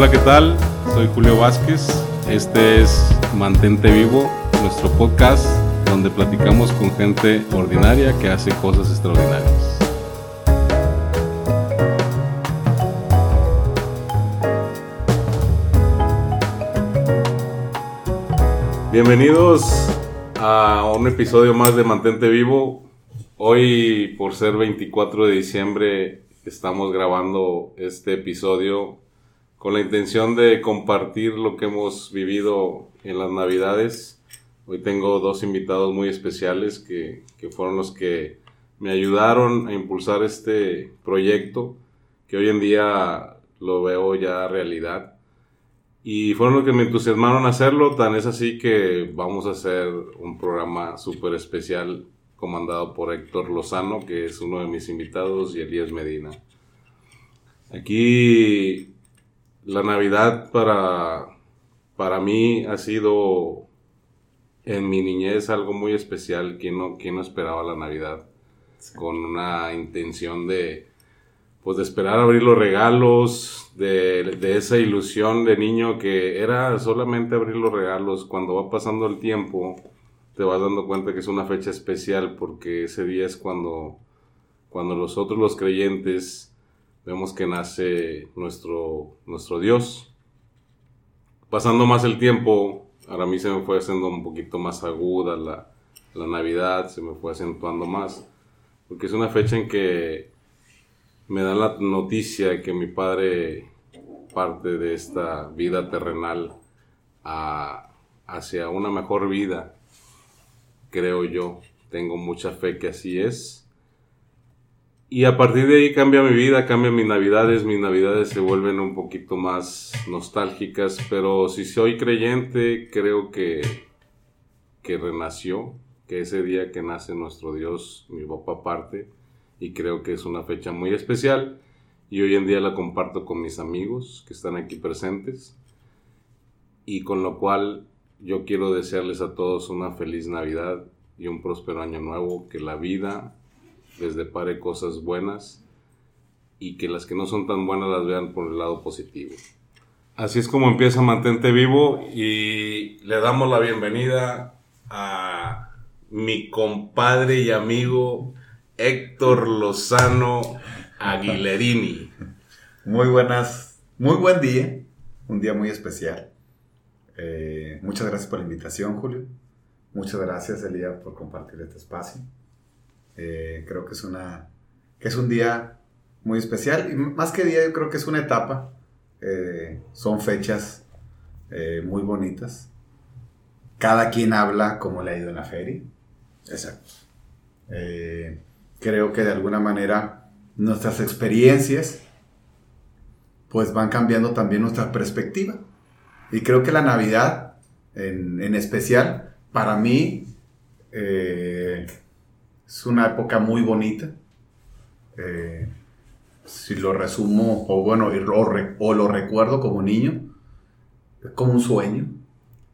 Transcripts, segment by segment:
Hola, ¿qué tal? Soy Julio Vázquez. Este es Mantente Vivo, nuestro podcast donde platicamos con gente ordinaria que hace cosas extraordinarias. Bienvenidos a un episodio más de Mantente Vivo. Hoy, por ser 24 de diciembre, estamos grabando este episodio con la intención de compartir lo que hemos vivido en las Navidades. Hoy tengo dos invitados muy especiales que, que fueron los que me ayudaron a impulsar este proyecto, que hoy en día lo veo ya realidad. Y fueron los que me entusiasmaron a hacerlo, tan es así que vamos a hacer un programa súper especial comandado por Héctor Lozano, que es uno de mis invitados, y Elías Medina. Aquí la Navidad para, para mí ha sido en mi niñez algo muy especial. ¿Quién no, quién no esperaba la Navidad? Con una intención de, pues de esperar abrir los regalos, de, de, esa ilusión de niño que era solamente abrir los regalos. Cuando va pasando el tiempo, te vas dando cuenta que es una fecha especial porque ese día es cuando, cuando nosotros los creyentes vemos que nace nuestro, nuestro Dios. Pasando más el tiempo, ahora a mí se me fue haciendo un poquito más aguda la, la Navidad, se me fue acentuando más, porque es una fecha en que me dan la noticia que mi padre parte de esta vida terrenal a, hacia una mejor vida, creo yo. Tengo mucha fe que así es. Y a partir de ahí cambia mi vida, cambia mis navidades, mis navidades se vuelven un poquito más nostálgicas, pero si soy creyente, creo que, que renació, que ese día que nace nuestro Dios, mi papá parte, y creo que es una fecha muy especial, y hoy en día la comparto con mis amigos que están aquí presentes, y con lo cual yo quiero desearles a todos una feliz Navidad y un próspero año nuevo, que la vida les depare cosas buenas y que las que no son tan buenas las vean por el lado positivo. Así es como empieza Mantente Vivo y le damos la bienvenida a mi compadre y amigo Héctor Lozano Aguilerini. Muy buenas, muy buen día, un día muy especial. Eh, muchas gracias por la invitación, Julio. Muchas gracias, Elías, por compartir este espacio. Eh, creo que es, una, que es un día muy especial y más que día yo creo que es una etapa. Eh, son fechas eh, muy bonitas. Cada quien habla como le ha ido en la feria. Exacto. creo que de alguna manera nuestras experiencias pues van cambiando también nuestra perspectiva. Y creo que la Navidad en, en especial para mí es una época muy bonita. Eh, si lo resumo, o bueno, o, lo recuerdo como niño, es como un sueño.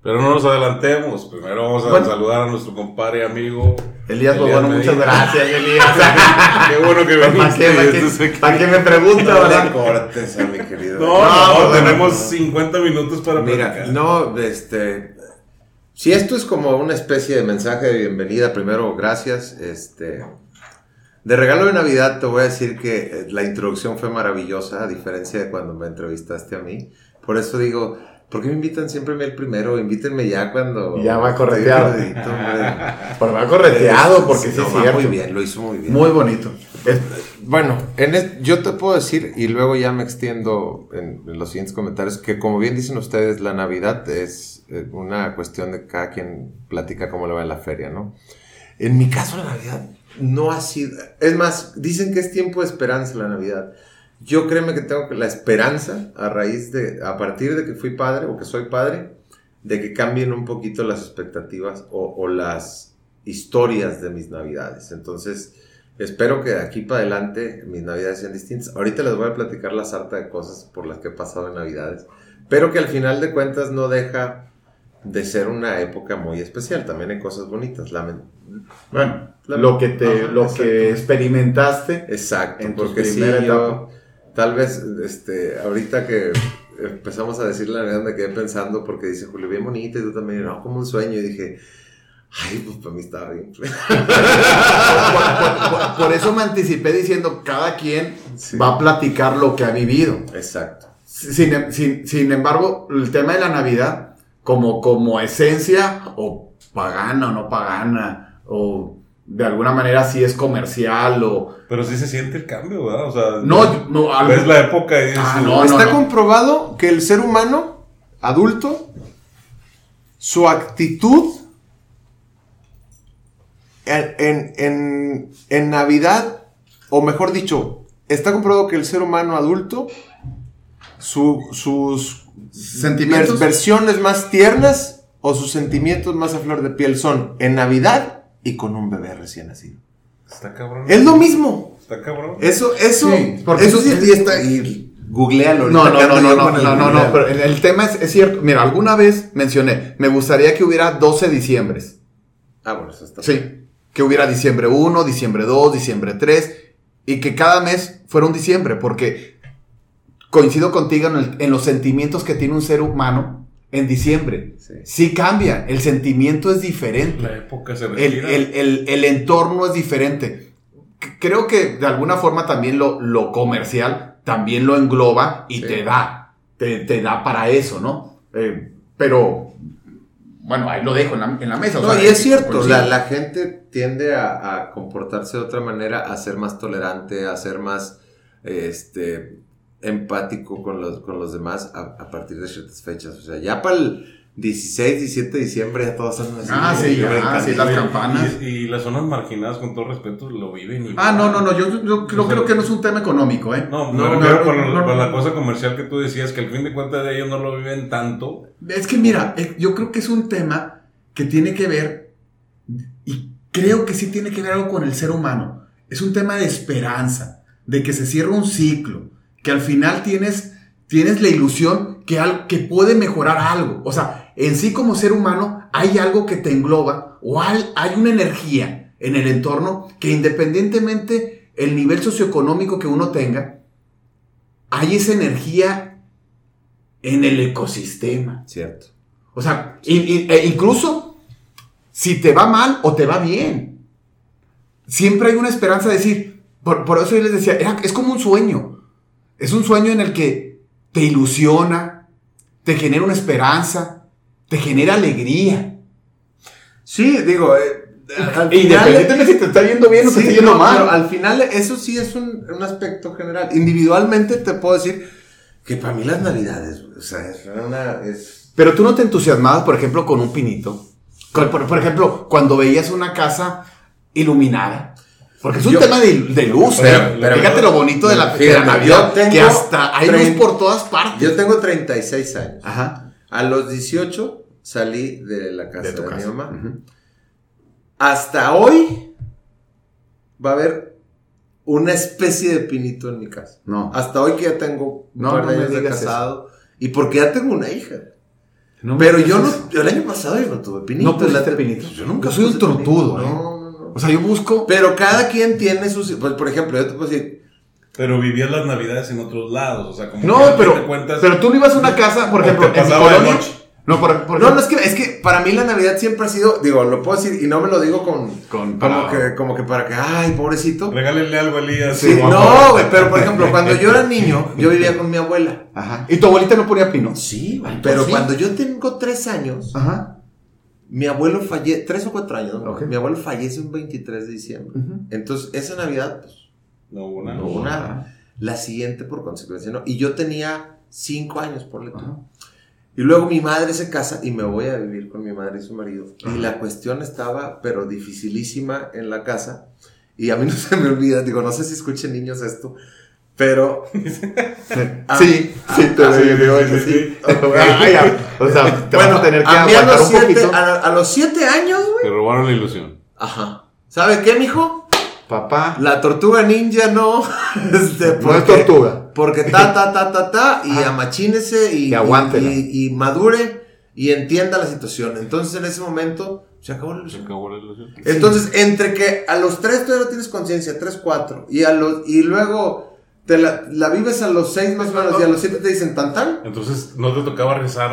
Pero no nos adelantemos. Primero vamos a saludar a nuestro compadre y amigo. Elías, pues bueno, muchas gracias, Elías. Qué bueno que viniste. ¿Para qué me pregunta, verdad? cortes a mi querido. No, no, tenemos 50 minutos para Mira, no, este, si esto es como una especie de mensaje de bienvenida, primero, gracias. Este, de regalo de Navidad te voy a decir que eh, la introducción fue maravillosa, a diferencia de cuando me entrevistaste a mí. Por eso digo, ¿por qué me invitan siempre a mí el primero? Invítenme ya cuando... Ya va correteado. Pero va correteado porque sí, sí Muy bien, lo hizo muy bien. Muy bonito. Bueno, en yo te puedo decir, y luego ya me extiendo en, los siguientes comentarios, que como bien dicen ustedes, la Navidad es eh, una cuestión de cada quien platica cómo le va en la feria, ¿no? En mi caso, la Navidad no ha sido. Es más, dicen que es tiempo de esperanza la Navidad. Yo créeme que tengo la esperanza a raíz de, a partir de que fui padre o que soy padre, de que cambien un poquito las expectativas o, o las historias de mis Navidades. Entonces, Espero que de aquí para adelante mis navidades sean distintas. Ahorita les voy a platicar la sarta de cosas por las que he pasado en navidades, pero que al final de cuentas no deja de ser una época muy especial. También hay cosas bonitas. bueno, lo que te, lo que experimentaste. Exacto, en porque sí, yo, tal vez, este, ahorita que empezamos a decir la Navidad, me quedé pensando porque dice Julio, bien bonita y tú también, no, como un sueño. Y dije, ay, pues para mí estaba bien. por, por- por eso me anticipé diciendo, cada quien Sí. va a platicar lo que ha vivido. Exacto. Sin, sin- sin embargo, el tema de la Navidad, como, como esencia, o pagana o no pagana, o de alguna manera si es comercial, o... Pero sí se siente el cambio, ¿verdad? O sea, No, no, algo- ves la época y dices, Ah, no, Está comprobado que el ser humano adulto, su actitud en, en- en- en Navidad, o mejor dicho, está comprobado que el ser humano adulto, su- sus Sentimientos. vers- versiones más tiernas o sus sentimientos más a flor de piel son en Navidad y con un bebé recién nacido. Está cabrón. Es lo mismo. Está cabrón. Eso, eso, Sí, porque eso sí- y está, y googlealo. No, no, no, no, no, no, no, no, pero el, el tema es, es cierto. Mira, alguna vez mencioné, me gustaría que hubiera 12 diciembres. Ah, bueno, eso está. Sí, que hubiera diciembre 1, diciembre 2, diciembre 3 y que cada mes fuera un diciembre, porque coincido contigo en, el- en los sentimientos que tiene un ser humano en diciembre. Sí. Sí cambia, el sentimiento es diferente. La época se El, el- el- el entorno es diferente. Creo que de alguna forma también lo, lo comercial también lo engloba y Sí. te da, te, te da para eso, ¿no? Eh, pero, bueno, ahí lo dejo en la, en la mesa. o No, sea, y es cierto, coincido. la, la gente tiende a, a comportarse de otra manera, a ser más tolerante, a ser más este, empático con los, con los demás a, a partir de ciertas fechas. O sea, ya para el 16, 17 de diciembre ya todos andan así. Ah, sí, ya, sí, las campanas. Y, y las zonas marginadas, con todo respeto, lo viven. Ah, no, no, no, yo, yo creo, creo que no es un tema económico, ¿eh? No, No, no, con, no, con no. la cosa comercial que tú decías, que al fin de cuentas ellos no lo viven tanto. Es que mira, eh, yo creo que es un tema que tiene que ver, y creo que sí tiene que ver algo con el ser humano. Es un tema de esperanza, de que se cierra un ciclo, que al final tienes, tienes la ilusión que, al- que puede mejorar algo. O sea, en sí como ser humano hay algo que te engloba o hay, hay una energía en el entorno que independientemente el nivel socioeconómico que uno tenga, hay esa energía en el ecosistema. Cierto. O sea, e incluso si te va mal o te va bien, siempre hay una esperanza de decir, por, por eso yo les decía, era- es como un sueño. Es un sueño en el que te ilusiona, te genera una esperanza, te genera alegría. Sí, digo, eh, al E final- Independientemente si te está yendo bien o te Sí, está yendo no, mal. pero al final eso sí es un, un aspecto general. Individualmente te puedo decir que para mí las navidades, o sea, es una... Es... Pero tú no te entusiasmabas, por ejemplo, con un pinito. Por, por ejemplo, cuando veías una casa iluminada. Porque es un Yo- tema de, de luz. Pero- ¿eh? pero- Fíjate lo bonito de la, de la Fíjate, Navidad. que hasta hay luz por todas partes. Yo tengo 36 años. Ajá. A los 18 salí de la casa De de, tu mi mamá. Hasta hoy va a haber una especie de pinito en mi casa. No. Hasta hoy que ya tengo un No, par no de años de casado. Y porque ya tengo una hija. No Pero yo no, el año pasado yo no tuve pinito. No pusiste pinito. Yo nunca Yo soy un tortudo, ¿eh? No. O sea, yo busco. Pero cada quien tiene sus. Pues, por ejemplo, yo te puedo decir. Pero vivías las navidades en otros lados. O sea, como No, pero, de cuentas, pero tú no ibas a una casa, por ejemplo, te en mi colonia. noche. No, por, por No, no, es que, es que para mí la Navidad siempre ha sido. Digo, lo puedo decir y no me lo digo con. Con- como, que, como que para que. Ay, pobrecito. Regálenle algo a Elías. Sí, no, güey, pero por ejemplo, cuando yo era niño, yo vivía con mi abuela. Ajá. ¿Y tu abuelita no ponía pino? Sí, güey, pero sí. cuando yo tengo tres años, Ajá. Mi abuelo fallece, tres o cuatro años, ¿no? Mi abuelo fallece un 23 de diciembre. Entonces, esa Navidad, pues, No hubo nada. no hubo nada. La siguiente, por consecuencia, no. Y yo tenía cinco años, por le. Y luego mi madre se casa y me voy a vivir con mi madre y su marido. Ajá. Y la cuestión estaba, pero dificilísima en la casa. Y a mí no se me olvida, digo, no sé si escuchen niños esto, pero... Ah, sí, sí, te ah, lo sí, digo, sí. Ah. O sea, te bueno, vas a tener que a aguantar los, un siete, poquito. a, a los siete años, güey. Te robaron la ilusión. Ajá. ¿Sabe qué, mijo? Papá, La tortuga ninja no. Este, no es tortuga. Porque ta, ta, ta, ta, ta, y Ajá. amachínese y, Y y, y madure y entienda la situación. Entonces, en ese momento, se acabó la Se ilusión. acabó la ilusión. Entonces, entre que a los tres todavía no tienes conciencia, tres, cuatro, y a los, y luego te la, la vives a los seis más o menos y a los siete te dicen tan tan. Entonces no te tocaba rezar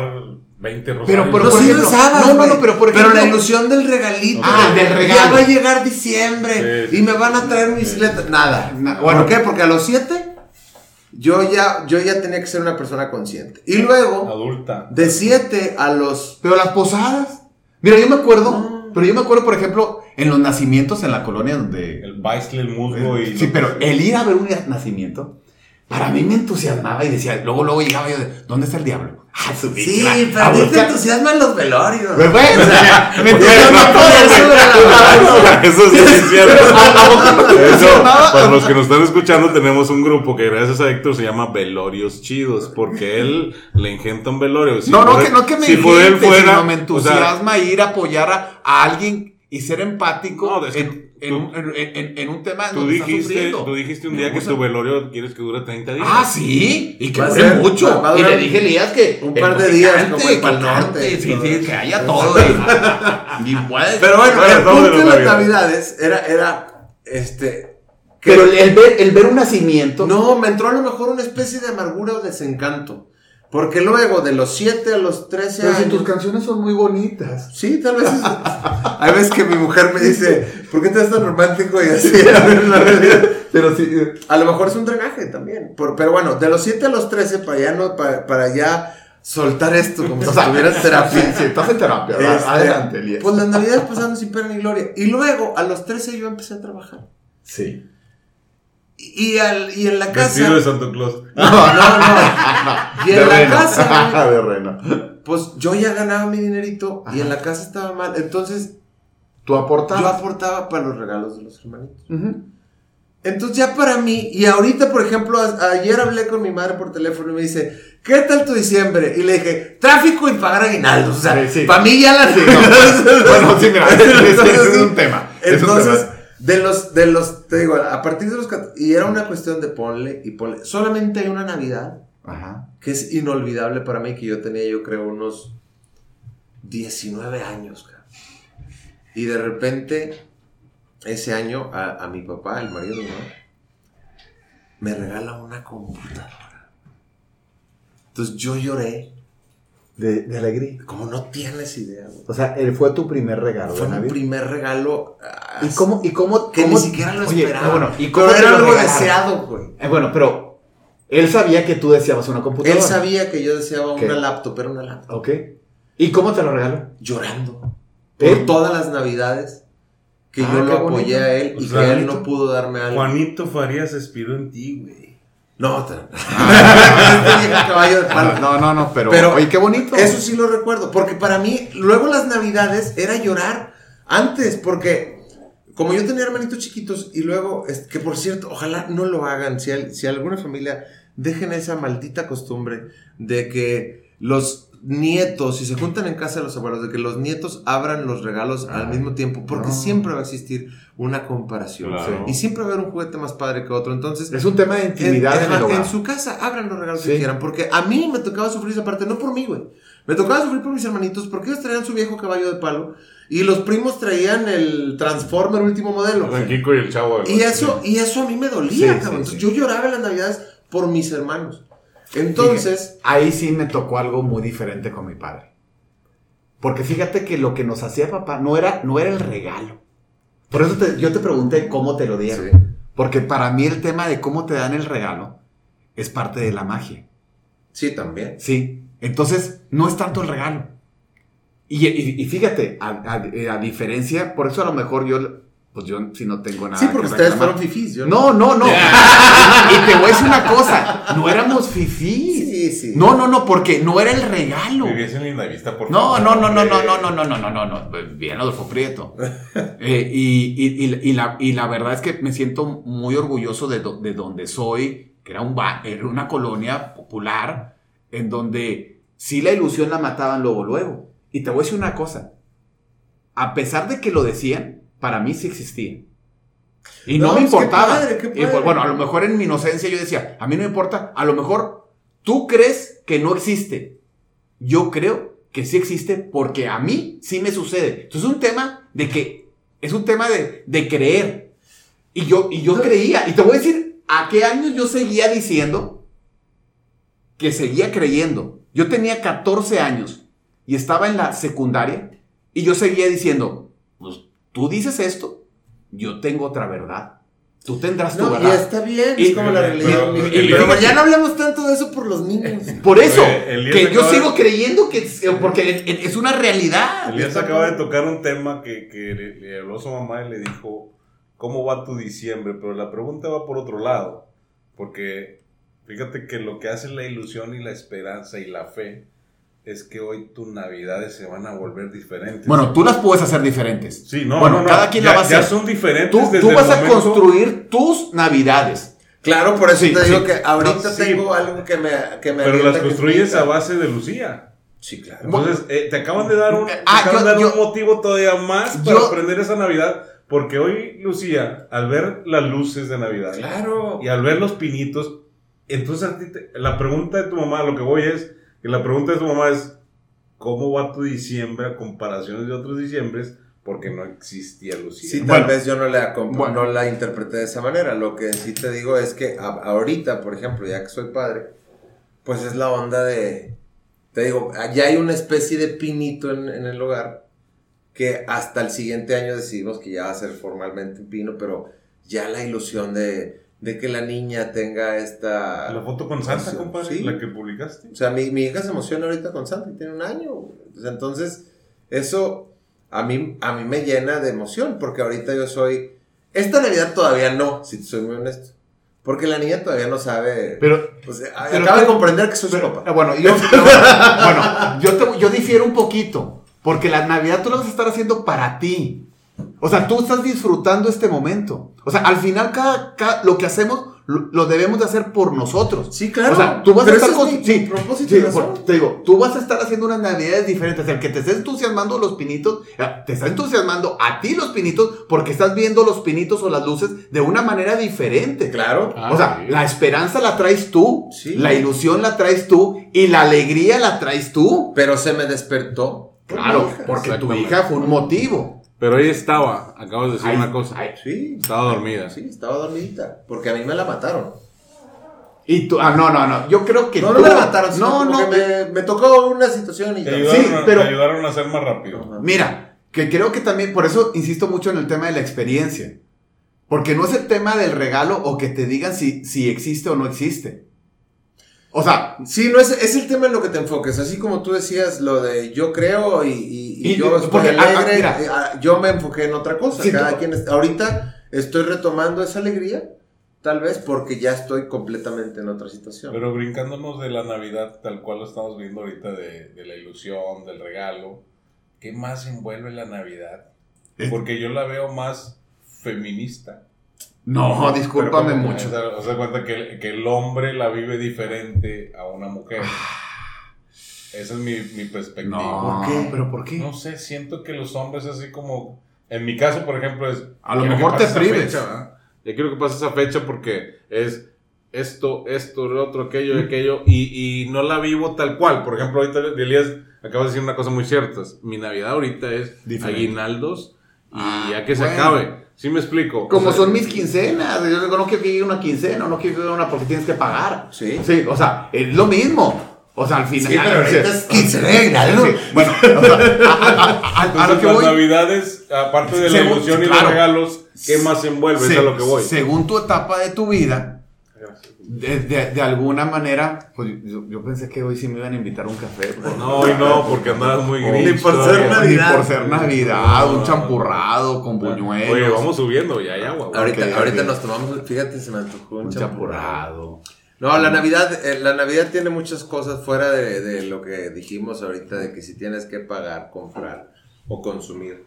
20 rosarios. Pero, pero, No, por sí ejemplo, rezabas, no, no, pero por Pero ejemplo, la ilusión del regalito. Ah, del regalo. Ya va a llegar diciembre Sí. y me van a traer mi bicicleta. Nada. Na- ¿Por bueno. qué? Porque a los siete yo ya, yo ya tenía que ser una persona consciente. Y luego, Adulta. de siete a los... Pero las posadas. Mira, yo me acuerdo, pero yo me acuerdo, por ejemplo, en los nacimientos en la colonia donde... El baile, el musgo y... Sí, pero el ir a ver un nacimiento, para mí me entusiasmaba y decía, luego, luego llegaba yo de, ¿dónde está el diablo? Ah, su Sí, pero a ti te buscar- entusiasman los velorios. Pues bueno, o sea, me Porque entusiasma todo, la Eso sí es cierto. ¿A poco no te Eso, para los que nos están escuchando, tenemos un grupo que gracias a Héctor se llama Velorios Chidos, porque él le engenta un velorio. Si no, no, por que, no que me si él engente, fuera, sino me o sea, entusiasma ir a apoyar a, a alguien y ser empático No, es que en, tú- un, en- en- en un tema tú donde dijiste, sufriendo. tú dijiste un día que tu velorio quieres que dure 30 días. Ah, sí, y que Va dure ser- mucho. va- y le dije Elías que un par de días, como el Pal Norte, sí, sí, que haya todo. Y, y puede- Pero bueno, Bueno, el punto de las navidades. navidades era, era, este... que- Pero el, el ver, el ver un nacimiento. No, me entró a lo mejor una especie de amargura o desencanto. Porque luego, de los 7 a los 13 pero si tus canciones son muy bonitas. Sí, tal vez. Hay veces que mi mujer me dice, ¿por qué te ves tan romántico y así? A ver, la realidad. Pero sí. eh, A lo mejor es un drenaje también. Por- pero bueno, de los 7 a los 13, para ya, no, para, para ya soltar esto como si en terapia. Sí, sí, estás en terapia. Este, Adelante, Elías. Pues las navidades pasando sin pena ni gloria. Y luego, a los 13 yo empecé a trabajar. Sí. Y, al- y en la casa... Vestido de Santo Claus. No, no, no. Y en la casa, güey, de reno. pues yo ya ganaba mi dinerito y en la casa estaba mal. Entonces Tú aportas. yo aportaba para los regalos de los hermanitos. Entonces ya para mí, y ahorita por ejemplo, a- ayer hablé con mi madre por teléfono y me dice, ¿qué tal tu diciembre? Y le dije, tráfico y pagar aguinaldos. O sea, Sí, sí. para mí ya la... bueno, sí, mira, ese es sí. un tema. es un Entonces, tema. De los, de los, te digo, a partir de los... Y era una cuestión de ponle y ponle. Solamente hay una Navidad Ajá. que es inolvidable para mí, que yo tenía yo creo unos 19 años. Y de repente, ese año, a, a mi papá, el marido me regala una computadora. Entonces yo lloré, De, de alegría. como no tienes idea. güey. O sea, él fue tu primer regalo Fue mi primer regalo. ¿Y cómo, y cómo, Que cómo- ni siquiera lo Oye, esperaba. bueno, ¿y ¿y cómo pero era algo regalaron? deseado, güey. eh, bueno, pero él sabía que tú deseabas una computadora. Él sabía que yo deseaba ¿Qué? una laptop, era una laptop. Ok. ¿Y cómo te lo regaló? Llorando. ¿Eh? Por todas las navidades que Ah, yo lo bonito. apoyé a él y O sea, que él bonito. no pudo darme algo. Juanito Farías se inspiró en ti, güey. No, te- este. No, no, no, pero, Pero oye, qué bonito. Eso sí lo recuerdo, porque para mí, luego las navidades era llorar antes, porque como yo tenía hermanitos chiquitos y luego, es- que por cierto, ojalá no lo hagan, si, al- si alguna familia dejen esa maldita costumbre de que los nietos, si se juntan en casa de los abuelos, de que los nietos abran los regalos al mismo tiempo, porque no. siempre va a existir una comparación. Claro. Y siempre va a haber un juguete más padre que otro. Entonces, Es un tema de intimidad en, en su casa, abran los regalos Sí. que quieran. Porque a mí me tocaba sufrir esa parte, no por mí, güey. Me tocaba sufrir por mis hermanitos, porque ellos traían su viejo caballo de palo. Y los primos traían el Transformer último modelo. San Kiko y el chavo. Y eso, y eso a mí me dolía, Sí, cabrón. sí, Entonces, sí. yo lloraba en las navidades por mis hermanos. Entonces, Ahí sí me tocó algo muy diferente con mi padre. Porque fíjate que lo que nos hacía papá no era, no era el regalo. Por eso te- yo te pregunté cómo te lo dieron. Porque para mí el tema de cómo te dan el regalo es parte de la magia. sí, también. Sí. Entonces, no es tanto el regalo. Y, y- y fíjate, a, a- a diferencia, por eso a lo mejor yo, pues yo si no tengo nada. Sí, porque que ustedes fueron fifís. Yo No, no, no. y te voy a decir una cosa, no éramos fifís. Sí, sí. No, no, no, porque no era el regalo. Vivías en Linda Vista, por No, favor. no, no, no, no, Eh, no, no, no, no, no, no, no. Bien, Adolfo Prieto. Eh, y, y- y- y la, y la verdad es que me siento muy orgulloso de, do- de donde soy, que era, un ba- era una colonia popular, en donde sí la ilusión la mataban luego, luego. Y te voy a decir una cosa. A pesar de que lo decían, para mí sí existía. Y no, No, me qué importaba. padre, qué Y, pues, padre. bueno, a lo mejor en mi inocencia yo decía, a mí no me importa, a lo mejor tú crees que no existe. Yo creo que sí existe porque a mí sí me sucede. Entonces es un tema de que, es un tema de, de creer. Y yo, y yo creía, y te voy a decir, ¿A qué años yo seguía diciendo que seguía creyendo? Yo tenía 14 años y estaba en la secundaria y yo seguía diciendo, pues tú dices esto, yo tengo otra verdad. Tú tendrás tu No, y verdad. está bien, Y- es como la religión. pero- Y- pero ya no hablemos tanto de eso por los niños. Por eso, Oye, que yo acaba de- sigo creyendo que es- porque es una realidad. Elías acaba de tocar un tema que, que le, le habló a su mamá y le dijo, ¿cómo va tu diciembre? Pero la pregunta va por otro lado, porque fíjate que lo que hace la ilusión y la esperanza y la fe es que hoy tus navidades se van a volver diferentes. Bueno, tú las puedes hacer diferentes. sí, no, bueno, no, no, cada quien ya, la va a ya hacer. son diferentes Tú, desde tú el vas a momento- construir tus navidades. Claro, por eso Sí, te digo sí. que ahorita sí. tengo algo que me, que me Pero las construyes a base de Lucía. Sí, claro. Entonces, eh, te acaban de dar un, te Ah, acaban yo- de dar yo- un motivo todavía más para yo- aprender esa Navidad. Porque hoy, Lucía, al ver las luces de Navidad Claro. y al ver los pinitos, entonces a ti te- la pregunta de tu mamá, lo que voy es, que la pregunta de tu mamá es, ¿cómo va tu diciembre a comparaciones de otros diciembres? Porque no existía Lucía. Sí, tal Bueno. vez yo no la, Bueno. no la interpreté de esa manera. Lo que sí te digo es que a- ahorita, por ejemplo, ya que soy padre, pues es la onda de. Te digo, ya hay una especie de pinito en, en el hogar que hasta el siguiente año decidimos que ya va a ser formalmente un pino, pero ya la ilusión de, de que la niña tenga esta. La foto con Santa, Sí. compadre, Sí. la que publicaste. O sea, mi, mi hija se emociona ahorita con Santa y tiene un año. Entonces, eso a mí, a mí me llena de emoción porque ahorita yo soy... Esta Navidad todavía no, si te soy muy honesto. Porque la niña todavía no sabe... Pero, pues, pero- acaba de comprender que soy su papá. eh, bueno, yo, bueno, yo, te- yo difiero un poquito. Porque la Navidad tú la vas a estar haciendo para ti. O sea, tú estás disfrutando este momento. O sea, al final cada, cada- lo que hacemos lo, lo debemos de hacer por nosotros. Sí, claro. O sea, tú vas Pero a estar ese es con- mi- sí, propósito sí, por- te digo, tú vas a estar haciendo unas navidades diferentes. El que te estés entusiasmando los pinitos, eh, te está entusiasmando a ti los pinitos porque estás viendo los pinitos o las luces de una manera diferente. Claro. Ah, o sea, sí. la esperanza la traes tú, Sí. la ilusión la traes tú y la alegría la traes tú. Pero se me despertó. Claro, porque tu hija fue un motivo. Pero ella estaba, acabas de decir Ay, una cosa. ay, Sí. Estaba dormida. Sí, estaba dormidita. Porque a mí me la mataron. Y tú, ah, no, no, no. Yo creo que No, tú. no la mataron. sino No, no. que Me, me tocó una situación y Te ayudaron, Sí, a, pero- te ayudaron a hacer más rápido. Ajá. Mira, que creo que también, por eso insisto mucho en el tema de la experiencia. Porque no es el tema del regalo o que te digan si, si existe o no existe. O sea, Sí, no es, es el tema en lo que te enfoques. Así como tú decías lo de yo creo y, y- y Y- yo estoy ah, ah, alegre, mira. eh, ah, yo me enfoqué en otra cosa. Sí, Cada tú- quien es- ahorita estoy retomando esa alegría, tal vez porque ya estoy completamente en otra situación. Pero brincándonos de la Navidad, tal cual lo estamos viendo ahorita, de, de la ilusión, del regalo, ¿qué más envuelve la Navidad? Eh. Porque yo la veo más feminista. No, discúlpame mucho. O sea, cuenta que, que el hombre la vive diferente a una mujer. Esa es mi, mi perspectiva. No, ¿Por qué? pero ¿por qué? No sé, siento que los hombres así como... En mi caso, por ejemplo, es... A lo mejor te prives. fecha. Yo quiero que pase esa fecha porque es esto, esto, lo otro, aquello, aquello, y, y no la vivo tal cual. Por ejemplo, ahorita Elías acaba de decir una cosa muy cierta. Mi Navidad ahorita es Diferente. aguinaldos y Ah, ya que se bueno. acabe. ¿Sí me explico? Como O sea, son mis quincenas, yo digo, no quiero que llegue una quincena, no quiero que llegue una porque tienes que pagar. Sí. Sí, o sea, es lo mismo. O sea, al final. Sí, pero ahorita es quincena, ¿no? Sí, Bueno, o sea, a, a- a- a lo Entonces, que las voy. navidades, aparte de la Según- ilusión y claro. los regalos, ¿qué más envuelve? se- es a lo que voy. Según tu etapa de tu vida, de, de- de alguna manera, pues yo, yo pensé que hoy sí me iban a invitar a un café. No, y no, porque andabas muy Oh, gris. ni por ser. Navidad. Ni por ser Navidad, un champurrado con buñuelos. Oye, vamos subiendo, ya hay agua. Ahorita, ahorita nos tomamos, fíjate, se me antojó un, un champurrado. champurrado. No, la Navidad, eh, la Navidad tiene muchas cosas fuera de, de lo que dijimos ahorita, de que si tienes que pagar, comprar o consumir.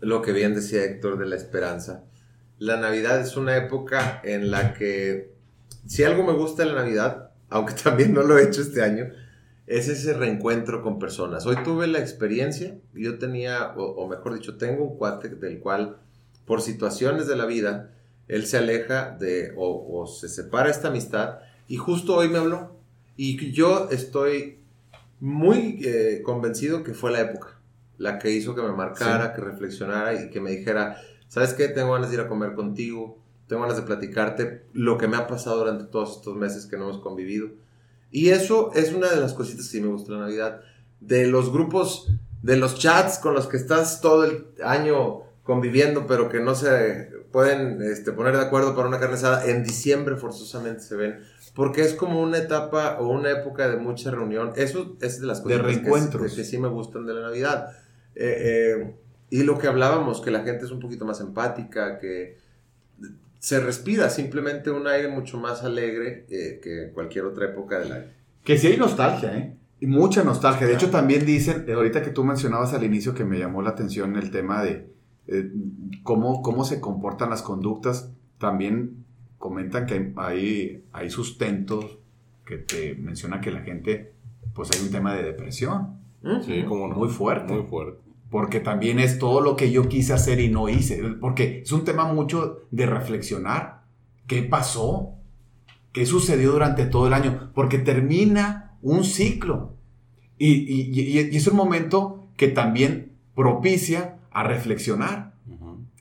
Lo que bien decía Héctor de la esperanza. La Navidad es una época en la que, si algo me gusta de la Navidad, aunque también no lo he hecho este año, es ese reencuentro con personas. Hoy tuve la experiencia, yo tenía, o, o mejor dicho, tengo un cuate del cual, por situaciones de la vida, él se aleja de, o, o se separa esta amistad, y justo hoy me habló. Y yo estoy muy eh, convencido que fue la época la que hizo que me marcara, que reflexionara y que me dijera, ¿sabes qué? Tengo ganas de ir a comer contigo, tengo ganas de platicarte lo que me ha pasado durante todos estos meses que no hemos convivido. Y eso es una de las cositas que sí me gusta la Navidad. De los grupos, de los chats con los que estás todo el año conviviendo, pero que no se pueden este, poner de acuerdo para una carne asada, en diciembre forzosamente se ven. Porque es como una etapa o una época de mucha reunión. Eso es de las cosas reencuentros. Que, que, sí me gustan de la Navidad. Eh, eh, y lo que hablábamos, que la gente es un poquito más empática, que se respira simplemente un aire mucho más alegre eh, que cualquier otra época del año. Que sí hay nostalgia, ¿eh? Y mucha nostalgia. De hecho, también dicen, eh, ahorita que tú mencionabas al inicio que me llamó la atención el tema de eh, cómo, cómo se comportan las conductas, también comentan que hay, hay sustentos que te menciona que la gente, pues hay un tema de depresión. Sí, como no. Muy fuerte. Muy fuerte porque también es todo lo que yo quise hacer y no hice, porque es un tema mucho de reflexionar. ¿Qué pasó? ¿Qué sucedió durante todo el año? Porque termina un ciclo. Y, es un momento que también propicia a reflexionar,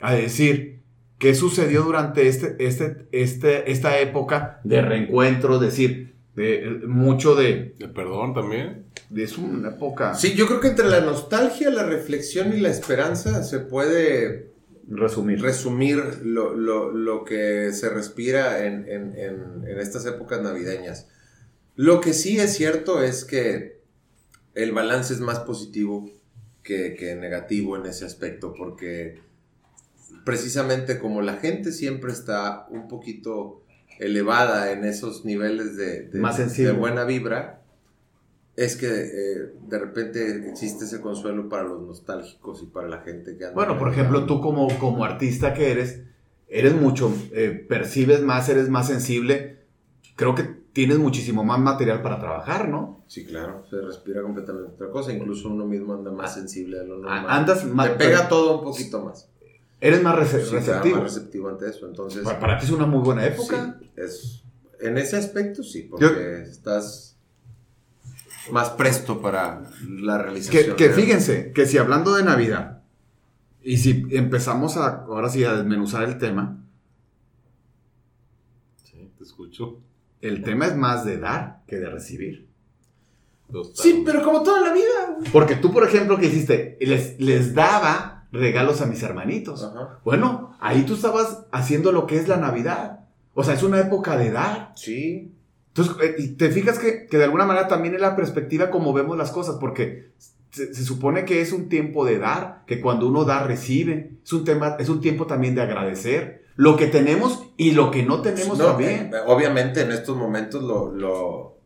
a decir, ¿qué sucedió durante este, este, este, esta época de reencuentro? Decir, de, mucho de... De perdón también es una época. Sí, yo creo que entre la nostalgia, la reflexión y la esperanza se puede resumir, resumir lo, lo, lo que se respira en, en, en, estas épocas navideñas. Lo que sí es cierto es que el balance es más positivo que, que negativo en ese aspecto, porque precisamente como la gente siempre está un poquito elevada en esos niveles de, de, de buena vibra, es que eh, de repente existe ese consuelo para los nostálgicos y para la gente que anda. Bueno, por ejemplo, tú como, como artista que eres, eres mucho, eh, percibes más, eres más sensible. Creo que tienes muchísimo más material para trabajar, ¿no? Sí, claro, se respira completamente otra cosa. Incluso uno mismo anda más ah, sensible a lo normal. Andas más. Te pega todo un poquito más. Eres más receptivo. más receptivo ante eso. Entonces, para, ti es una muy buena época. Sí, es, en ese aspecto sí, porque estás más presto para la realización. Que, fíjense, que si hablando de Navidad, y si empezamos a, ahora sí, a desmenuzar el tema. Sí, te escucho. El tema es más de dar que de recibir. Sí, pero como toda la vida. Porque tú, por ejemplo, que hiciste, les, les daba regalos a mis hermanitos. Bueno, ahí tú estabas haciendo lo que es la Navidad. O sea, es una época de dar. Sí. Entonces, eh, te fijas que, que, de alguna manera también es la perspectiva como vemos las cosas, porque se, supone que es un tiempo de dar, que cuando uno da, recibe. Es un, tema, es un tiempo también de agradecer lo que tenemos y lo que no tenemos también. Eh, obviamente en estos momentos lo, lo,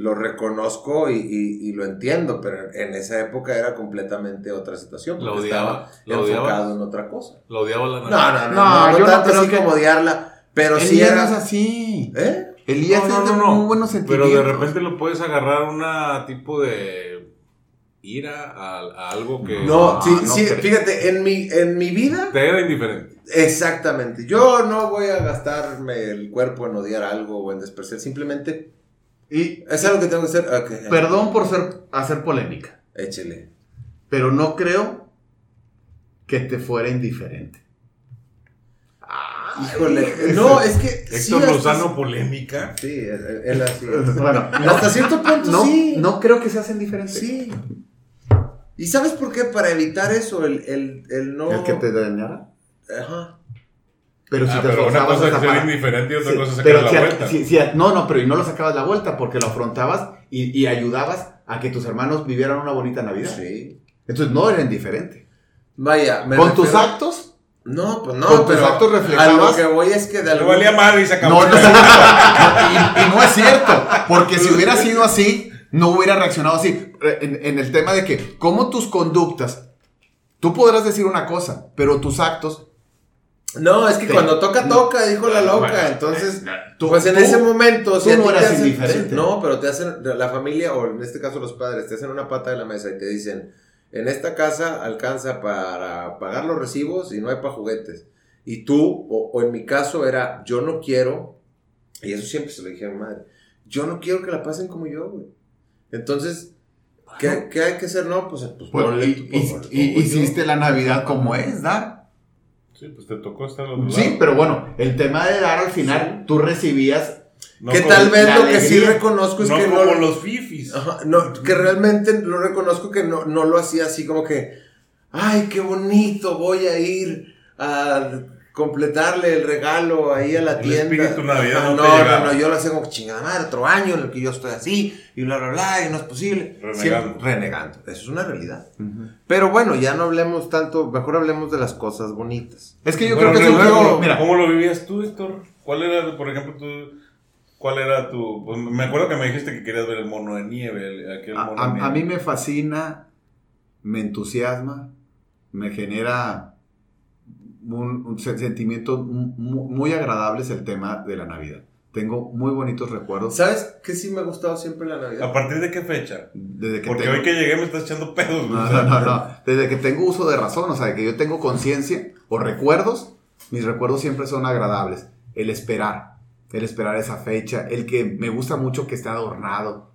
lo reconozco y, y, lo entiendo, pero en esa época era completamente otra situación. Porque lo odiaba, estaba enfocado en otra cosa. Lo odiaba la No, no, no, no, no, no tanto así como odiarla, pero sí era... es así. ¿Eh? Elías no, es de muy buenos sentimientos. Pero de repente lo puedes agarrar una tipo de ira a, algo que... No, sí, sí fíjate, en mi, en mi vida... Te era indiferente. Exactamente. Yo no voy a gastarme el cuerpo en odiar algo o en despreciar, simplemente... Y, es algo que tengo que hacer. Perdón por ser, hacer polémica. Échele. Pero no creo que te fuera indiferente. Híjole, no, es que. Héctor Lozano polémica. Sí, él, así. Bueno, hasta cierto punto no, sí. No creo que se hacen diferentes. Sí. ¿Y sabes por qué? Para evitar eso, el, el, el no. ¿El que te dañara? Ajá. Pero si ah, te pero una cosa es ser indiferente y otra cosa es sacar la vuelta. Si, si, no, no, pero y no lo sacabas la vuelta porque lo afrontabas y, y, ayudabas a que tus hermanos vivieran una bonita Navidad. Sí. Entonces no era indiferente. Vaya, me Con tus actos no, pues no, Con tus actos reflejabas. A lo que voy es que de algún... valía madre y se acabó. No, no, y, y, no es cierto, porque si hubiera sido así, no hubiera reaccionado así. En, en, el tema de que, como tus conductas, tú podrás decir una cosa, pero tus actos. No, es que cuando toca, toca, dijo la loca. entonces, tú, pues en ese momento. Tú si no eras indiferente. No, pero te hacen, la familia, o en este caso los padres, te hacen una pata de la mesa y te dicen en esta casa alcanza para pagar los recibos y no hay para juguetes. Y tú, o, en mi caso era, yo no quiero, y eso siempre se lo dije a mi madre, yo no quiero que la pasen como yo, güey. Entonces, ¿qué, hay que hacer? No, pues, pues, pues y, hiciste la Navidad como es, dar. Sí, pues te tocó estar al otro Sí, lado. pero bueno, el tema de dar al final, tú recibías. No que tal vez lo que sí reconozco es no que como no... los fifis. Ajá, no, que realmente lo reconozco que no, no lo hacía así como que, ay, qué bonito, voy a ir a completarle el regalo ahí a la El tienda. espíritu no no, te no, no, yo lo hacía como chingada madre, otro año en el que yo estoy así, y bla, bla, bla, y no es posible. Renegando. Siempre renegando. Eso es una realidad. Pero bueno, ya no hablemos tanto, mejor hablemos de las cosas bonitas. Es que yo Bueno, creo que es un luego, juego. Mira, ¿Cómo lo vivías tú, Héctor? ¿Cuál era, por ejemplo, tu, cuál era tu... pues, me acuerdo que me dijiste que querías ver el mono de nieve, el- aquel mono a- de nieve. a mí me fascina, me entusiasma, me genera un, un se- sentimientos mu- mu- muy agradables el tema de la Navidad. Tengo muy bonitos recuerdos ¿Sabes qué sí me ha gustado siempre la Navidad? ¿A partir de qué fecha? desde que Porque tengo- hoy que llegué me estás echando pedos. No, no, no, no. Desde que tengo uso de razón, o sea, que yo tengo conciencia o recuerdos, mis recuerdos siempre son agradables. El esperar, el esperar esa fecha, el que me gusta mucho que esté adornado,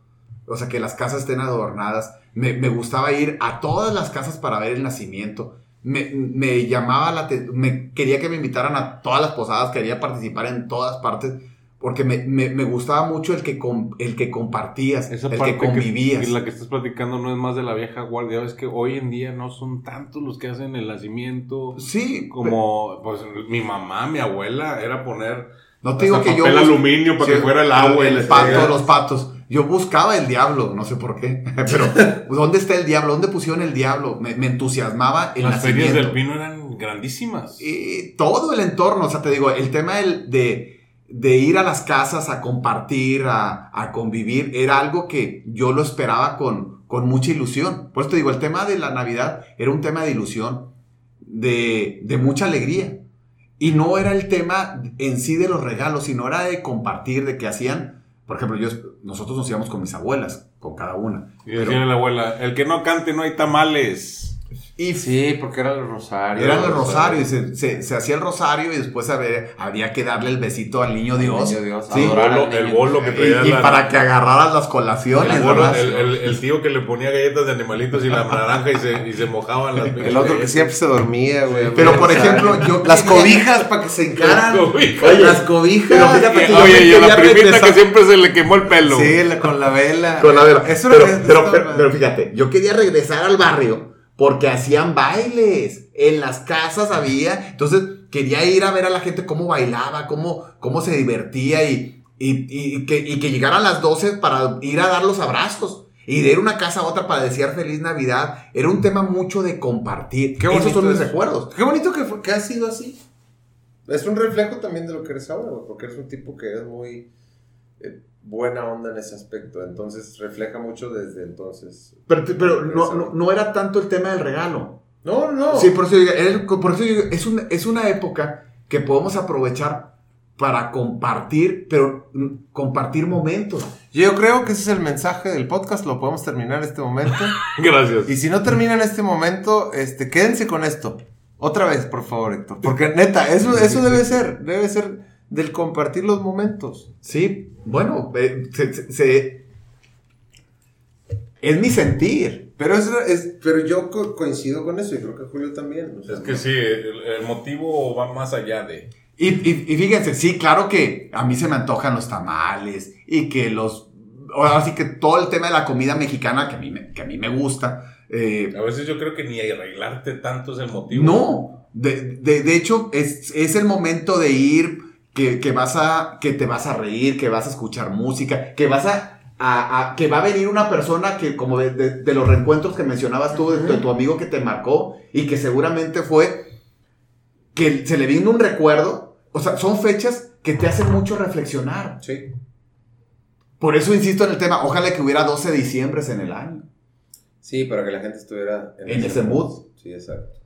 o sea, que las casas estén adornadas. Me, me gustaba ir a todas las casas para ver el nacimiento. Me, me llamaba la me quería que me invitaran a todas las posadas, quería participar en todas partes, porque me, me- me gustaba mucho el que, el que compartías, Esa el parte que convivías. Que, la que estás platicando no es más de la vieja guardia. Es que hoy en día no son tantos los que hacen el nacimiento. Sí, Como, pues, mi mamá, mi abuela, era poner no te digo que yo papel bus- aluminio para Sí, que fuera el agua. el la pato, los patos. Yo buscaba el diablo, no sé por qué, pero ¿dónde está el diablo? ¿Dónde pusieron el diablo? Me, me entusiasmaba el Las ferias del pino eran grandísimas. Y todo el entorno, o sea, te digo, el tema del- de, de ir a las casas a compartir, a, a convivir, era algo que yo lo esperaba con, con mucha ilusión. Por eso te digo, el tema de la Navidad era un tema de ilusión, de, de mucha alegría. Y no era el tema en sí de los regalos, sino era de compartir, de que hacían, por ejemplo, yo, nosotros nos íbamos con mis abuelas, con cada una. Y decía la abuela, el que no cante no hay tamales. Y Sí, porque era el rosario. Era el rosario, y se, se- se hacía el rosario y después había, había que darle el besito al niño Dios. niño Dios, Sí. adorar al El bolo- el bolo que Y, traía y la- para que agarraras las colaciones, El, el- el- el tío que le ponía galletas de animalitos y la naranja y se, y se mojaban las El otro que siempre se dormía, güey. Pero, por ejemplo, yo Las cobijas para que se encaran. Las cobijas. Oye, las cobijas. Pero fíjate que yo Oye, me y a la primita que siempre se le quemó el pelo. Sí, la- con la vela. Con la vela. Eso pero, pero, pero- pero fíjate, yo quería regresar al barrio porque hacían bailes. En las casas había. Entonces quería ir a ver a la gente cómo bailaba, cómo, cómo se divertía y, y, y que, y que llegaran las 12 para ir a dar los abrazos. Y de ir una casa a otra para desear feliz Navidad. Era un tema mucho de compartir. Qué Esos bonito son mis es. recuerdos. Qué bonito que, fue- que ha sido así. Es un reflejo también de lo que eres ahora, güey, porque eres un tipo que es muy eh, buena onda en ese aspecto. Entonces refleja mucho desde entonces. Pero, pero no, no, no era tanto el tema del regalo. No, no. Sí, por eso, digo, por eso digo, es, un- es una época que podemos aprovechar para compartir, pero compartir momentos. Yo creo que ese es el mensaje del podcast. Lo podemos terminar en este momento. Gracias. y si no termina en este momento, este, quédense con esto. Otra vez, por favor, Héctor. Porque neta, eso, eso debe ser. Debe ser del compartir los momentos. Sí, bueno, eh, se- se- se- es mi sentir. Pero, es, es- pero yo co- coincido con eso y creo que Julio también. o sea, Es que sí, el, el motivo va más allá de... Y, y- y fíjense, sí, claro que a mí se me antojan los tamales y que los... Ahora sí que todo el tema de la comida mexicana que a mí me, que a mí me gusta. eh, A veces yo creo que ni arreglarte tanto es el motivo. No, de, de- de hecho es, es el momento de ir, que, que vas a, que te vas a reír, que vas a escuchar música, que vas a, a- a- que va a venir una persona que como de, de- de los reencuentros que mencionabas tú, de, de tu amigo que te marcó y que seguramente fue que se le vino un recuerdo, o sea, son fechas que te hacen mucho reflexionar. Sí. Por eso insisto en el tema, ojalá que hubiera 12 de diciembre en el año. Sí, para que la gente estuviera En ese mood. Sí, exacto.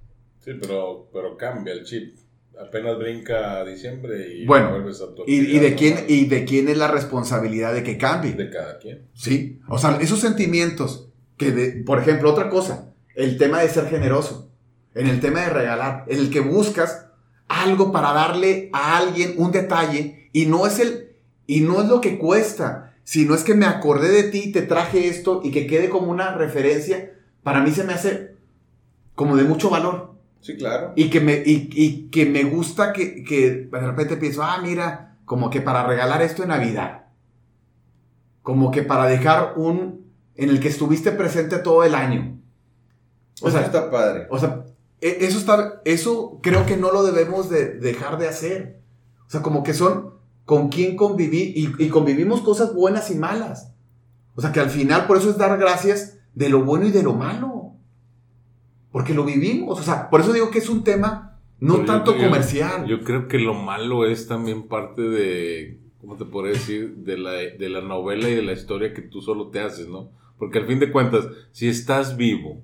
Sí, pero, pero cambia el chip. Apenas brinca diciembre y Bueno, vuelves a tu ¿Y, y de quién, normal. y de quién es la responsabilidad de que cambie? De cada quien. Sí, o sea, esos sentimientos que, de, por ejemplo, otra cosa, el tema de ser generoso, en el tema de regalar, en el que buscas algo para darle a alguien un detalle y no es el y no es lo que cuesta, sino es que me acordé de ti, te traje esto y que quede como una referencia, para mí se me hace como de mucho valor. Sí, claro. Y que me, y, y que me gusta que, que de repente pienso, ah, mira, como que para regalar esto en Navidad. Como que para dejar un en el que estuviste presente todo el año. O sea, está padre. O sea, e- eso está, eso creo que no lo debemos de dejar de hacer. O sea, como que son con quién conviví y, y convivimos cosas buenas y malas. O sea, que al final por eso es dar gracias de lo bueno y de lo malo. Porque lo vivimos. O sea, por eso digo que es un tema no Pero tanto yo- comercial. Yo creo que lo malo es también parte de, ¿cómo te podría decir? De la, de la novela y de la historia que tú solo te haces, ¿no? Porque al fin de cuentas, si estás vivo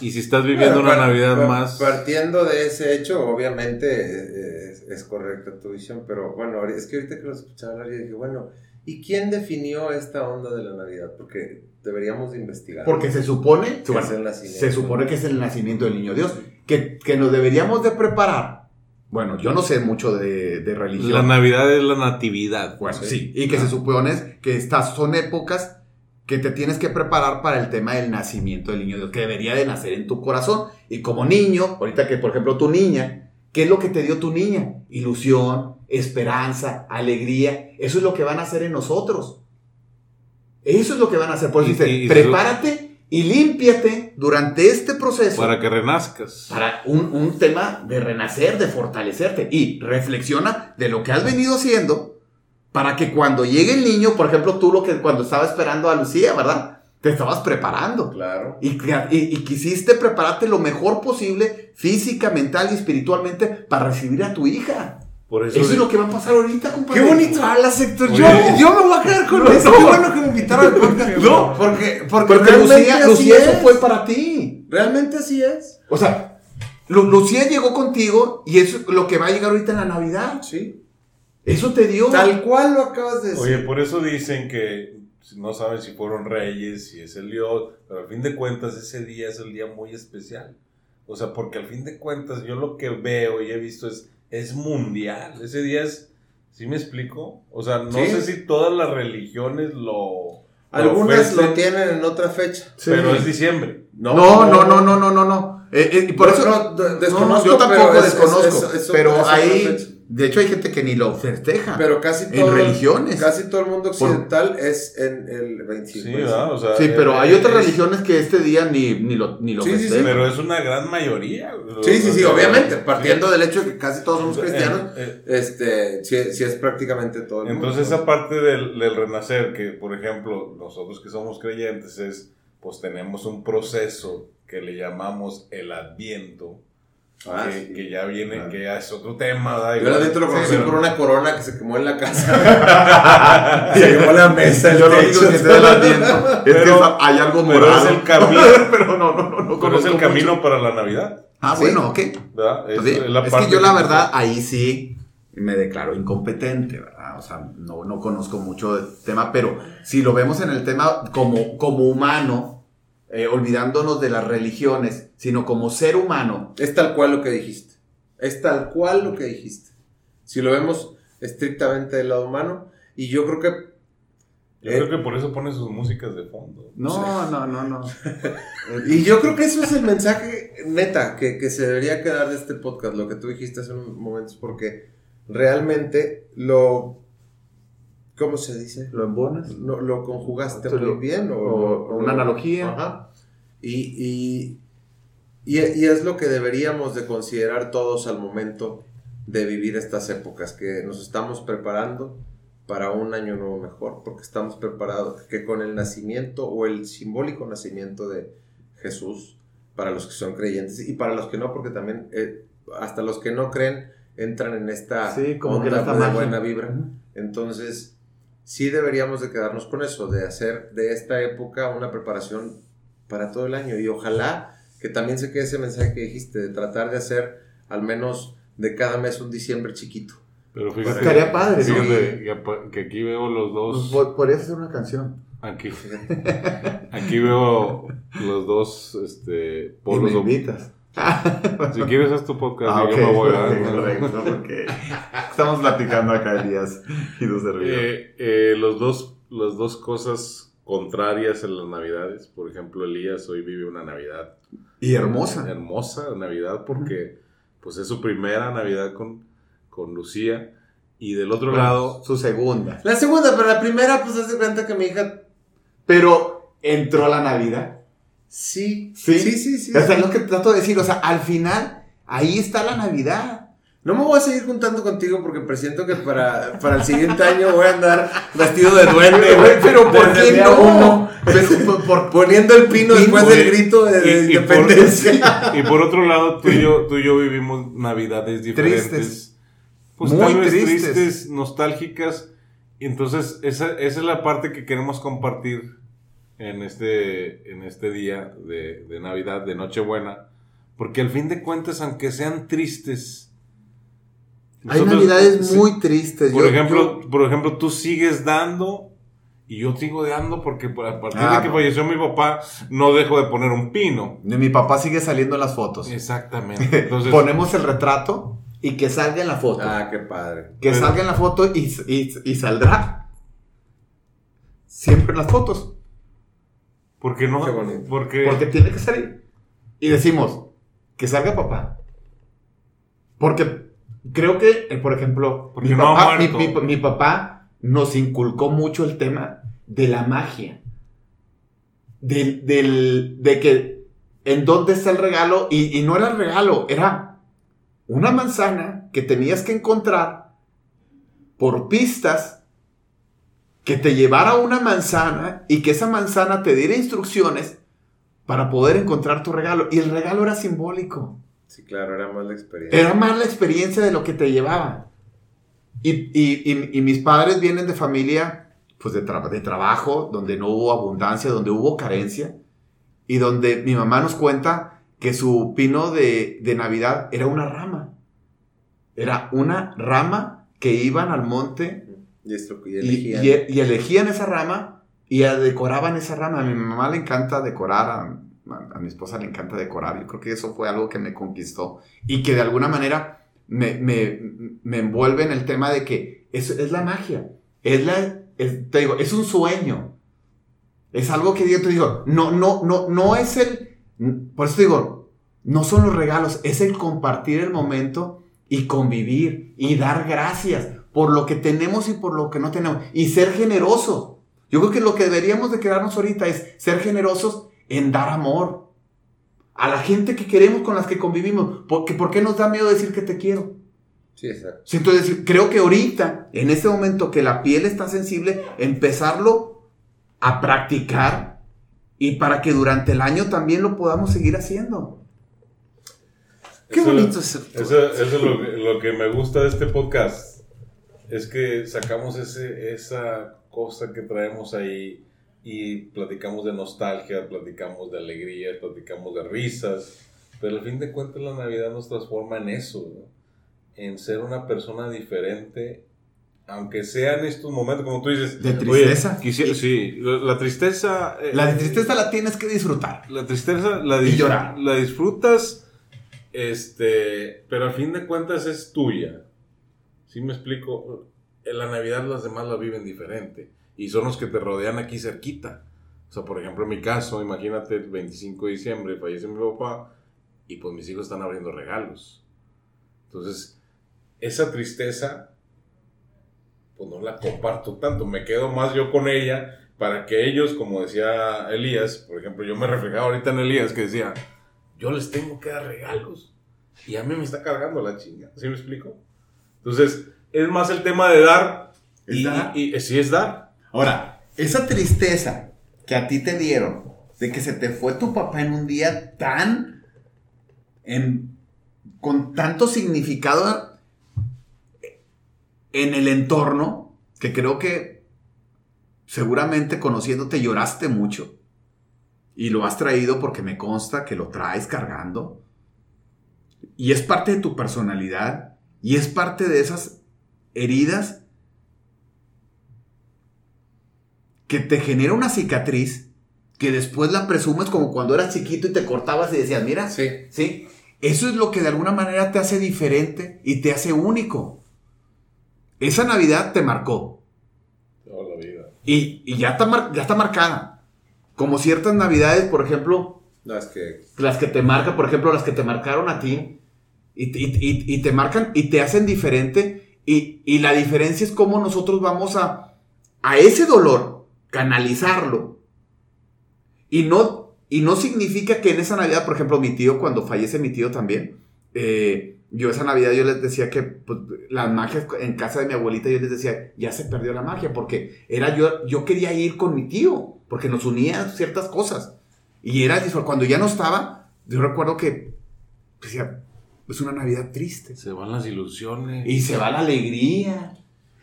y si estás viviendo Bueno, una par- Navidad par- más... Partiendo de ese hecho, obviamente eh, es, es correcta tu visión, pero bueno, es que ahorita que lo escuchaba hablar, yo dije, bueno, ¿y quién definió esta onda de la Navidad? Porque deberíamos de investigar. Porque se supone, Que bueno, es el nacimiento. se supone que es el nacimiento del niño Dios. Que, que nos deberíamos de preparar. Bueno, yo no sé mucho de, de religión. La Navidad es la natividad. Bueno, Sí. sí. Y que se supone que estas son épocas que te tienes que preparar para el tema del nacimiento del niño Dios, que debería de nacer en tu corazón. Y como niño, ahorita que por ejemplo tu niña, ¿qué es lo que te dio tu niña? Ilusión, esperanza, alegría. Eso es lo que van a hacer en nosotros. Eso es lo que van a hacer. Por eso dice, y- y- prepárate y límpiate durante este proceso Para que renazcas. para un, un tema de renacer, de fortalecerte. Y reflexiona de lo que has venido haciendo para que cuando llegue el niño, por ejemplo, tú lo que cuando estaba esperando a Lucía, ¿verdad? Te estabas preparando. Claro. Y, crea- y- y quisiste prepararte lo mejor posible, física, mental y espiritualmente, para recibir a tu hija. Por eso, Eso es lo que va a pasar ahorita, compadre. Qué bonito hablas, Héctor. Yo, yo me voy a quedar con No, eso. no. Qué bueno que me invitaron al podcast. No. porque, porque, Porque realmente Lucía, así Lucía eso fue para ti. Realmente así es. O sea, Lu- Lucía llegó contigo y eso es lo que va a llegar ahorita en la Navidad. Sí. Eso te dio. Tal cual lo acabas de decir. Oye, por eso dicen que no saben si fueron reyes, si es el Dios, pero al fin de cuentas ese día es el día muy especial. O sea, porque al fin de cuentas yo lo que veo y he visto es, es mundial. Ese día es, ¿sí me explico? O sea, no Sí. sé si todas las religiones lo... Algunas lo tienen en otra fecha. Pero es diciembre. No, no, no, no, no, no, no. Eh, eh, y por No, eso no, de- no, desconozco, yo tampoco pero desconozco. es- es- es pero otra- de hecho, hay gente que ni lo festeja. Pero casi En todo, religiones. Casi todo el mundo occidental es en el 25. Sí, ¿verdad? O sea, sí, pero eh, hay otras es- religiones que este día ni, ni lo, ni lo Sí, sí, sí. Pero es una gran mayoría. Sí, sí, sí, obviamente. sí. Partiendo del hecho de que casi todos somos Eh, cristianos, eh, este, sí, sí es prácticamente todo el mundo. Entonces esa parte del, del renacer, que por ejemplo nosotros que somos creyentes es, pues tenemos un proceso que le llamamos el adviento, Ah, que, sí. que ya viene, Claro. que ya es otro tema. ¿verdad? Yo Igual- la lo conocí Sí, por una corona que se quemó en la casa. se quemó la mesa, el Yo lo único que sé del adviento es que Pero- hay algo pero morado. es el camino. pero no, no, no, no Pero es el mucho. camino para la Navidad, Ah, Sí. bueno, ok. Pues la es que yo la verdad ahí sí me declaro incompetente, ¿verdad? O sea, no, no conozco mucho del tema, pero si lo vemos en el tema como, como humano, eh, olvidándonos de las religiones, sino como ser humano, Es tal cual lo que dijiste. Es tal cual lo que dijiste. Si lo vemos estrictamente del lado humano, y yo creo que Yo creo que por eso pone sus músicas de fondo. no, no, no, no. Y yo creo que eso es el mensaje neta que, que se debería quedar de este podcast, lo que tú dijiste hace unos momentos, porque realmente lo... ¿Cómo se dice? ¿Lo embonas? Lo, lo conjugaste Te muy bien. O, o- o una analogía. Ajá. Y, y, y, y es lo que deberíamos de considerar todos al momento de vivir estas épocas, que nos estamos preparando para un año nuevo mejor, porque estamos preparados, que con el nacimiento o el simbólico nacimiento de Jesús, para los que son creyentes y para los que no, porque también eh, hasta los que no creen entran en esta Sí, como que onda de magia. buena vibra. Entonces, sí deberíamos de quedarnos con eso, de hacer de esta época una preparación para todo el año. Y ojalá que también se quede ese mensaje que dijiste, de tratar de hacer al menos de cada mes un diciembre chiquito. Pero fíjate, Estaría padre, ¿no? fíjate que, aquí veo los dos. Pues, po- Podrías hacer una canción. Aquí, aquí veo los dos este, Y polos. me op- invitas. Si quieres, haz tu podcast Ah, y ok, yo me voy ok, a. correcto, porque estamos platicando acá Elías y tu servidor. Eh, eh, los dos, las dos cosas contrarias en las navidades. Por ejemplo, Elías hoy vive una Navidad Y hermosa. hermosa Navidad porque pues es su primera Navidad con, con Lucía. Y del otro lado, Su segunda. La segunda, pero la primera, pues hace cuenta que mi hija. Pero entró la Navidad. Sí. Sí. Sí, sí, sí. O sea, es lo que trato de decir. O sea, al final, ahí está la Navidad. No me voy a seguir juntando contigo porque presiento que para, para el siguiente año voy a andar vestido de duende, güey. Pero ¿por qué no? uno, Pero, por- por- poniendo el pino después del grito de, de y- y por- independencia. Y por otro lado, tú y yo, tú y yo vivimos navidades diferentes. Tristes. Pues Muy tristes. nostálgicas. Y entonces, esa, esa es la parte que queremos compartir en este, en este día de, de Navidad, de Nochebuena. Porque al fin de cuentas, aunque sean tristes. Hay nosotros- Navidades sí, muy tristes. Por Yo- ejemplo, por ejemplo, tú sigues dando y yo sigo dando porque a partir Ah, de que falleció mi papá, no dejo de poner un pino. yo- mi papá sigue saliendo en las fotos. Exactamente. Entonces, Ponemos el retrato y que salga en la foto. Ah, qué padre. que pero- salga en la foto y, y- y saldrá. Siempre en las fotos. ¿Por qué no? Porque, Porque tiene que salir. Y decimos, que salga papá. Porque creo que, eh, por ejemplo, Porque mi, no papá, mi, muerto. mi- mi papá nos inculcó mucho el tema de la magia. Del, del- de que en dónde está el regalo. Y, y no era el regalo, era una manzana que tenías que encontrar por pistas que te llevara una manzana y que esa manzana te diera instrucciones para poder encontrar tu regalo. Y el regalo era simbólico. Sí, claro, era más la experiencia. Era más la experiencia de lo que te llevaba. Y, y- y- y mis padres vienen de familia pues de, tra- de trabajo, donde no hubo abundancia, donde hubo carencia. Y donde mi mamá nos cuenta que su pino de, de Navidad era una rama. Era una rama que iban al monte Y, esto, y elegían. y- y elegían esa rama y decoraban esa rama. A mi mamá le encanta decorar, a, a- a mi esposa le encanta decorar. Yo creo que eso fue algo que me conquistó y que de alguna manera me, me- me envuelve en el tema de que es, es la magia. Es la, es- te digo, es un sueño. Es algo que yo te digo, no, no, no, no es el, por eso te digo, no son los regalos, es el compartir el momento y convivir y dar gracias por lo que tenemos y por lo que no tenemos y ser generosos. Yo creo que lo que deberíamos de quedarnos ahorita es ser generosos en dar amor a la gente que queremos con las que convivimos. Porque ¿por qué nos da miedo decir que te quiero? Sí, exacto. Entonces, creo que ahorita, en este momento que la piel está sensible, empezarlo a practicar y para que durante el año también lo podamos seguir haciendo. Qué Eso- bonito es Eso, eso es lo, lo que me gusta de este podcast. Es que sacamos ese, esa cosa que traemos ahí y platicamos de nostalgia, platicamos de alegría, platicamos de risas. Pero al fin de cuentas la Navidad nos transforma en eso, ¿no? en ser una persona diferente, aunque sea en estos momentos, como tú dices. De "Oye, tristeza. quisiera- sí, la, tristeza... eh, La tristeza la tienes que disfrutar. la tristeza la, Y llorar. la disfrutas, este, pero a fin de cuentas es tuya. ¿Sí me explico? En la Navidad las demás la viven diferente y son los que te rodean aquí cerquita. O sea, por ejemplo, en mi caso, imagínate el 25 de diciembre fallece mi papá y pues mis hijos están abriendo regalos. Entonces, esa tristeza, pues no la comparto tanto, me quedo más yo con ella para que ellos, como decía Elías, por ejemplo, yo me reflejaba ahorita en Elías que decía, yo les tengo que dar regalos y a mí me está cargando la chinga, ¿sí me explico? Entonces, es más el tema de dar Es y, dar. y- y- sí es dar. Ahora, esa tristeza que a ti te dieron de que se te fue tu papá en un día tan en- con tanto significado en el entorno que creo que seguramente conociéndote lloraste mucho y lo has traído porque me consta que lo traes cargando y es parte de tu personalidad y es parte de esas heridas que te genera una cicatriz que después la presumes como cuando eras chiquito y te cortabas y decías, mira, Sí. ¿sí? Eso es lo que de alguna manera te hace diferente y te hace único. Esa Navidad te marcó. Toda la vida. Y, y ya, está mar- ya está marcada. Como ciertas navidades, por ejemplo, es que las que te marcan, por ejemplo, las que te marcaron a ti, y, y- y- te marcan y te hacen diferente, y, la diferencia es cómo nosotros vamos a, a ese dolor, canalizarlo, y no, y no significa que en esa Navidad, por ejemplo, mi tío, cuando fallece mi tío también, eh, yo esa Navidad yo les decía que pues, las magias en casa de mi abuelita, yo les decía, ya se perdió la magia, porque era yo, yo quería ir con mi tío, porque nos unía ciertas cosas. Y era cuando ya no estaba, yo recuerdo que decía, es una Navidad triste. Se van las ilusiones. Y se va la alegría.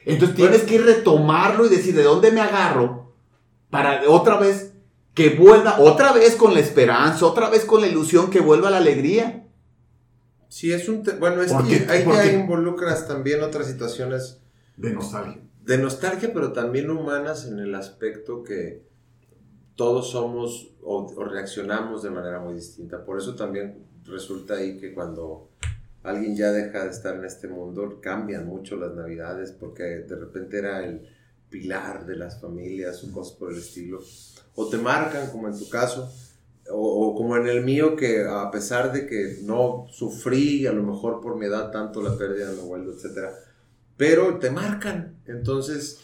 Entonces tienes que retomarlo y decir, ¿de dónde me agarro? Para otra vez que vuelva, otra vez con la esperanza, otra vez con la ilusión, que vuelva la alegría. sí es un... bueno, es ¿Por que ahí ¿Por ya involucras también otras situaciones De nostalgia. de nostalgia, pero también humanas en el aspecto que todos somos o, o reaccionamos de manera muy distinta. Por eso también resulta ahí que cuando alguien ya deja de estar en este mundo, cambian mucho las navidades, porque de repente era el pilar de las familias o cosas por el estilo. O te marcan, como en tu caso, o, como en el mío, que a pesar de que no sufrí, a lo mejor por mi edad, tanto la pérdida de mi abuelo, etcétera, pero te marcan. Entonces,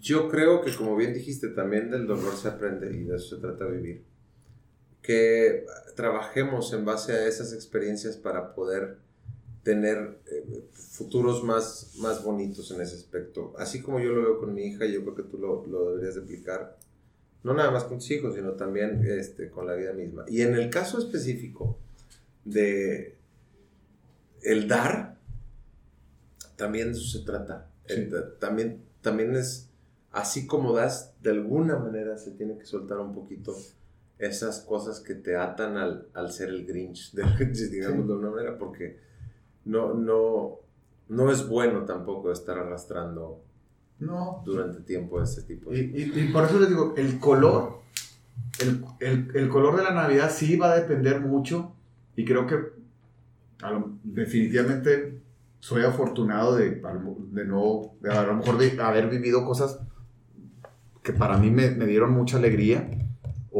yo creo que como bien dijiste, también del dolor se aprende y de eso se trata vivir. Que trabajemos en base a esas experiencias para poder tener eh, futuros más, más bonitos en ese aspecto. Así como yo lo veo con mi hija, yo creo que tú lo, lo deberías de aplicar, no nada más con tus hijos, sino también este, con la vida misma. Y en el caso específico de el dar, también de eso se trata. El también, también es así como das, de alguna manera se tiene que soltar un poquito esas cosas que te atan al, al ser el Grinch, de, digamos de una manera, porque no, no, no es bueno tampoco estar arrastrando No. durante tiempo ese tipo Y, de... y- y por eso les digo, el color, el, el- el color de la Navidad sí va a depender mucho y creo que lo- definitivamente soy afortunado de, de no, de a lo mejor de haber vivido cosas que para mí me, me dieron mucha alegría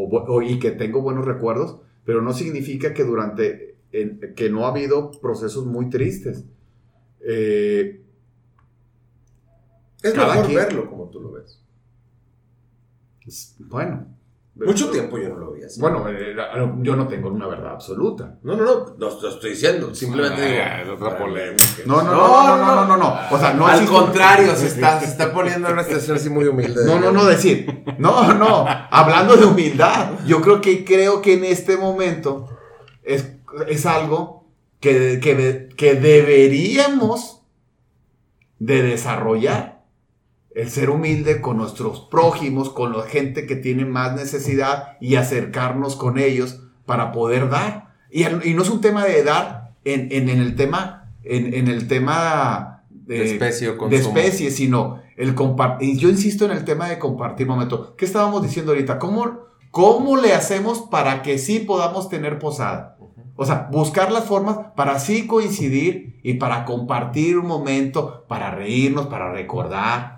o, bu- o- y que tengo buenos recuerdos, pero no significa que durante, en- que no ha habido procesos muy tristes. Eh, Es mejor quien- verlo como tú lo ves. es- bueno. Mucho tiempo yo no lo vi así. Bueno, eh, yo no tengo una verdad absoluta. No, no, no, no lo estoy diciendo. Simplemente digo. Ah, es otra polémica. No, no, no, no, no, no, no, no. O sea, no Al contrario, se está, se está poniendo en una situación así muy humilde. No, no, no decir. No, no. Hablando de humildad, yo creo que creo que en este momento es, es algo que, que, que deberíamos de desarrollar. El ser humilde con nuestros prójimos, con la gente que tiene más necesidad y acercarnos con ellos para poder dar. Y, no es un tema de dar en, en- en el tema, en, en el tema De especie o de especie, sino el compartir. Yo insisto en el tema de compartir momento. ¿Qué estábamos diciendo ahorita? ¿Cómo, ¿Cómo le hacemos para que sí podamos tener posada? O sea, buscar las formas para así coincidir y para compartir un momento, para reírnos, para recordar,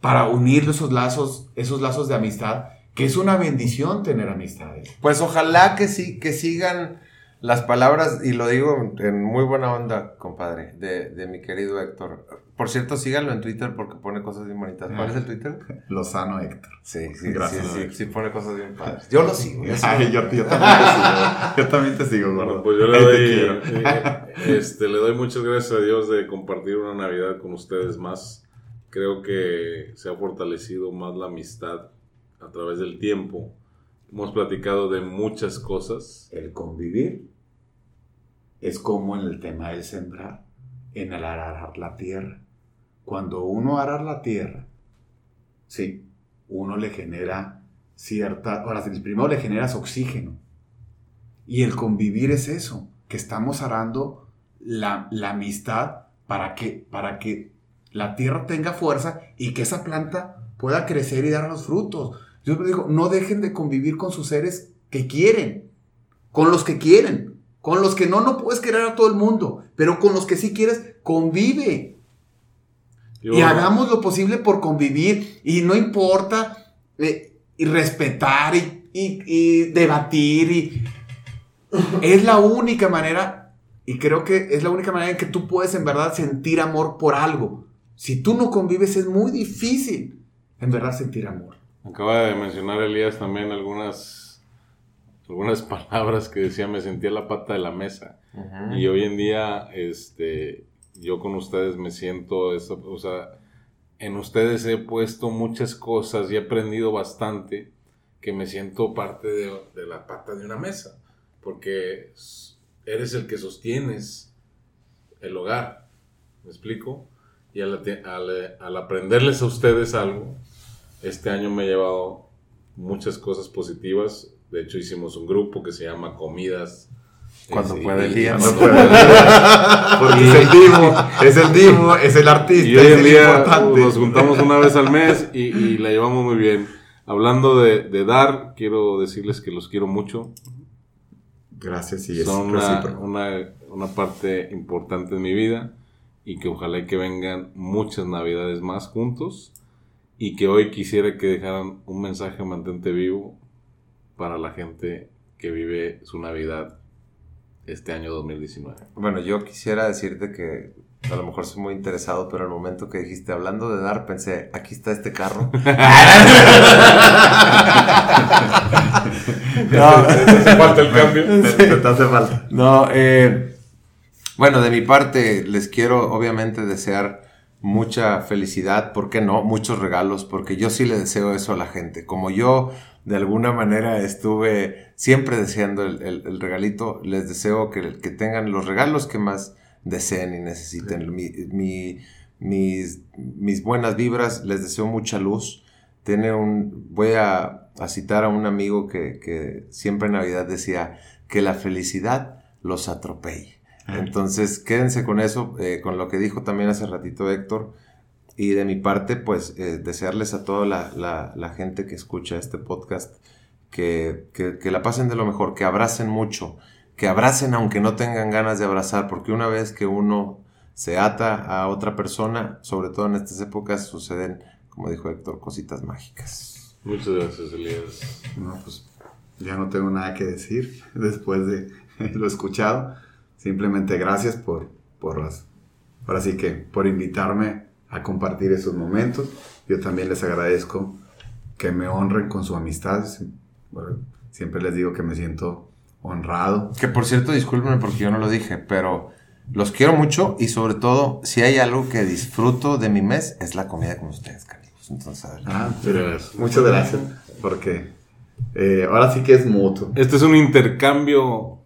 para unir esos lazos, esos lazos de amistad, que es una bendición tener amistades. Pues ojalá que sí, que sigan las palabras, y lo digo en muy buena onda, compadre, de, de mi querido Héctor. Por cierto, síganlo en Twitter porque pone cosas bien bonitas. ¿Cuál es el Twitter? Lozano Héctor. Sí, sí, Gracias, sí, sí, sí pone cosas bien padres. Yo lo sigo. yo sigo. Ay, yo, yo también te sigo. Yo también te sigo, Bueno, gordo. pues yo le doy, eh, este, le doy muchas gracias a Dios de compartir una Navidad con ustedes más. Creo que se ha fortalecido más la amistad a través del tiempo. Hemos platicado de muchas cosas. El convivir es como en el tema del sembrar, en el arar la tierra. Cuando uno arar la tierra, sí, uno le genera cierta, ahora primero le generas oxígeno. Y el convivir es eso, que estamos arando la, la amistad para que, para que la tierra tenga fuerza y que esa planta pueda crecer y dar los frutos. Yo les digo, no dejen de convivir con sus seres que quieren, con los que quieren, con los que no, no puedes querer a todo el mundo, pero con los que sí quieres, convive. Yo- Y hagamos lo posible por convivir. Y no importa. eh, y respetar y, y- y debatir. Y es la única manera. Y creo que es la única manera en que tú puedes en verdad sentir amor por algo. Si tú no convives es muy difícil en verdad sentir amor. Acaba de mencionar Elías también algunas, algunas palabras que decía, me sentía la pata de la mesa. Y hoy en día, este, yo con ustedes me siento, eso, o sea, en ustedes he puesto muchas cosas y he aprendido bastante que me siento parte de, de la pata de una mesa, porque eres el que sostienes el hogar, ¿me explico? Y al, al- al aprenderles a ustedes algo, este año me he llevado muchas cosas positivas, de hecho hicimos un grupo que se llama Comidas. Cuando puede y- Elías. No puede. Porque es el Dimo, es el es el artista, Y hoy en el día importante. nos juntamos una vez al mes y, y la llevamos muy bien. Hablando de, de dar, quiero decirles que los quiero mucho. Gracias y es Son una, una, una parte importante de mi vida y que ojalá y que vengan muchas navidades más juntos y que hoy quisiera que dejaran un mensaje mantente vivo para la gente que vive su Navidad este año 2019. Bueno, yo quisiera decirte que a lo mejor soy muy interesado, pero al momento que dijiste hablando de dar, pensé, aquí está este carro. no, ¿Hace falta el cambio? Te, te hace falta. No, eh, bueno, de mi parte les quiero obviamente desear mucha felicidad, ¿por qué no? Muchos regalos, porque yo sí le deseo eso a la gente. Como yo de alguna manera estuve siempre deseando el, el- el regalito, les deseo que, que tengan los regalos que más deseen y necesiten. Mi- mi- mis, mis buenas vibras, les deseo mucha luz. Tiene un, voy a, a citar a un amigo que, que siempre en Navidad decía que la felicidad los atropelle. Entonces, quédense con eso, eh, con lo que dijo también hace ratito Héctor. Y de mi parte, pues, eh, desearles a toda la, la- la gente que escucha este podcast que, que- que la pasen de lo mejor, que abracen mucho, que abracen aunque no tengan ganas de abrazar, porque una vez que uno se ata a otra persona, sobre todo en estas épocas, suceden, como dijo Héctor, cositas mágicas. Muchas gracias, Elías. No, pues ya no tengo nada que decir después de lo escuchado. Simplemente gracias por, por las, ahora sí que por invitarme a compartir esos momentos. Yo también les agradezco que me honren con su amistad. Bueno, Siempre les digo que me siento honrado. Que por cierto, discúlpenme porque yo no lo dije, pero los quiero mucho y sobre todo, si hay algo que disfruto de mi mes, es la comida con ustedes, cariños. Entonces. Ah, Gracias. muchas gracias, porque eh, ahora sí que es mutuo. Este es un intercambio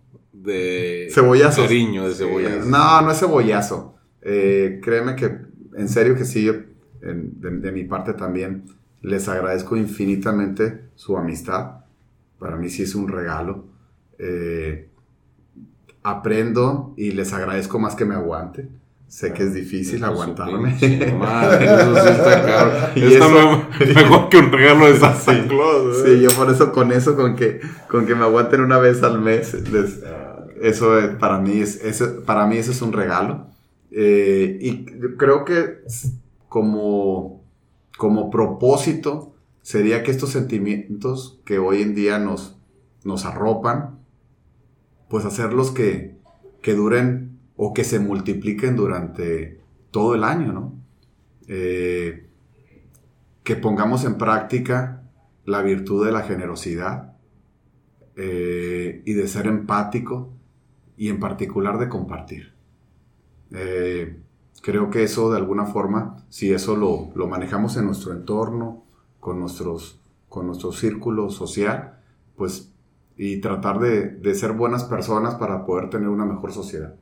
de Cebollazos. cariño, de cebollazos. Eh, no, no es cebollazo. Eh, créeme que, en serio que sí, en- de, de mi parte también, les agradezco infinitamente su amistad. Para mí sí es un regalo. Eh, aprendo y les agradezco más que me aguanten. Sé que es difícil aguantarme. pinche madre, eso sí está cabrón. Y Está eso- me- mejor que un regalo de Santa Claus. ¿eh? Sí, yo por eso con eso, con que, con que me aguanten una vez al mes, les- eso es- para mí es, para mí es un regalo. Eh, y creo que como, como propósito sería que estos sentimientos que hoy en día nos, nos arropan, pues hacerlos que, que duren o que se multipliquen durante todo el año, ¿no? Eh, que pongamos en práctica la virtud de la generosidad eh, y de ser empático y en particular de compartir. Eh, creo que eso de alguna forma, si eso lo, lo manejamos en nuestro entorno, con, nuestros, con nuestro círculo social, pues y tratar de, de ser buenas personas para poder tener una mejor sociedad.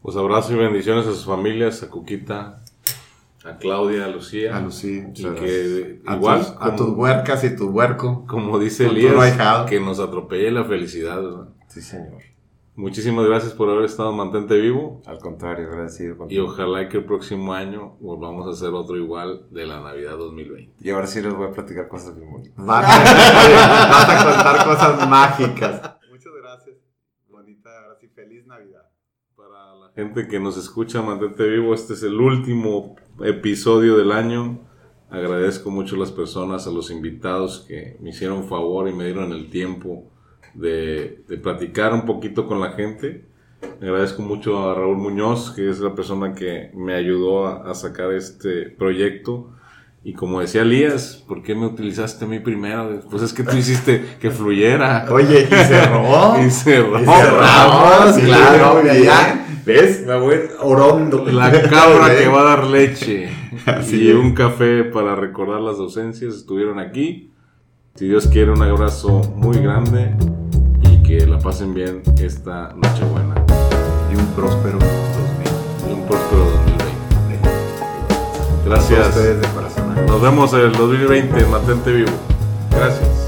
Pues abrazos y bendiciones a sus familias, a Cuquita, a Claudia, a Lucía. A Lucía, Y que A igual, tus, a como- tus huercas y tu huerco. como dice Elías, que nos atropelle la felicidad. ¿verdad? Sí, señor. Muchísimas gracias por haber estado en Mantente Vivo. Al contrario, agradecido Y ojalá que el próximo año volvamos a hacer otro igual de la Navidad 2020. Y ahora sí les voy a platicar cosas bien bonitas. Vas a, vas a contar cosas mágicas. Muchas gracias. Bonita, ahora sí, feliz Navidad. Para la gente que nos escucha, mantente vivo. Este es el último episodio del año. Agradezco mucho a las personas, a los invitados que me hicieron favor y me dieron el tiempo de, de platicar un poquito con la gente. Agradezco mucho a Raúl Muñoz, que es la persona que me ayudó a, a sacar este proyecto. Y como decía Elías, ¿por qué me utilizaste a mí primero? Pues es que tú hiciste que fluyera. Oye, y cerró. Y cerró. Y cerramos, Sí, claro, ya. ¿Ves? Me voy orondo. La cabra que va a dar leche Así y es. un café para recordar las ausencias estuvieron aquí. Si Dios quiere, un abrazo muy grande que la pasen bien esta Nochebuena Y un próspero 2000. y un próspero 2020. A Gracias. ustedes de corazón. Nos vemos en el 2020. Mantente vivo. Gracias.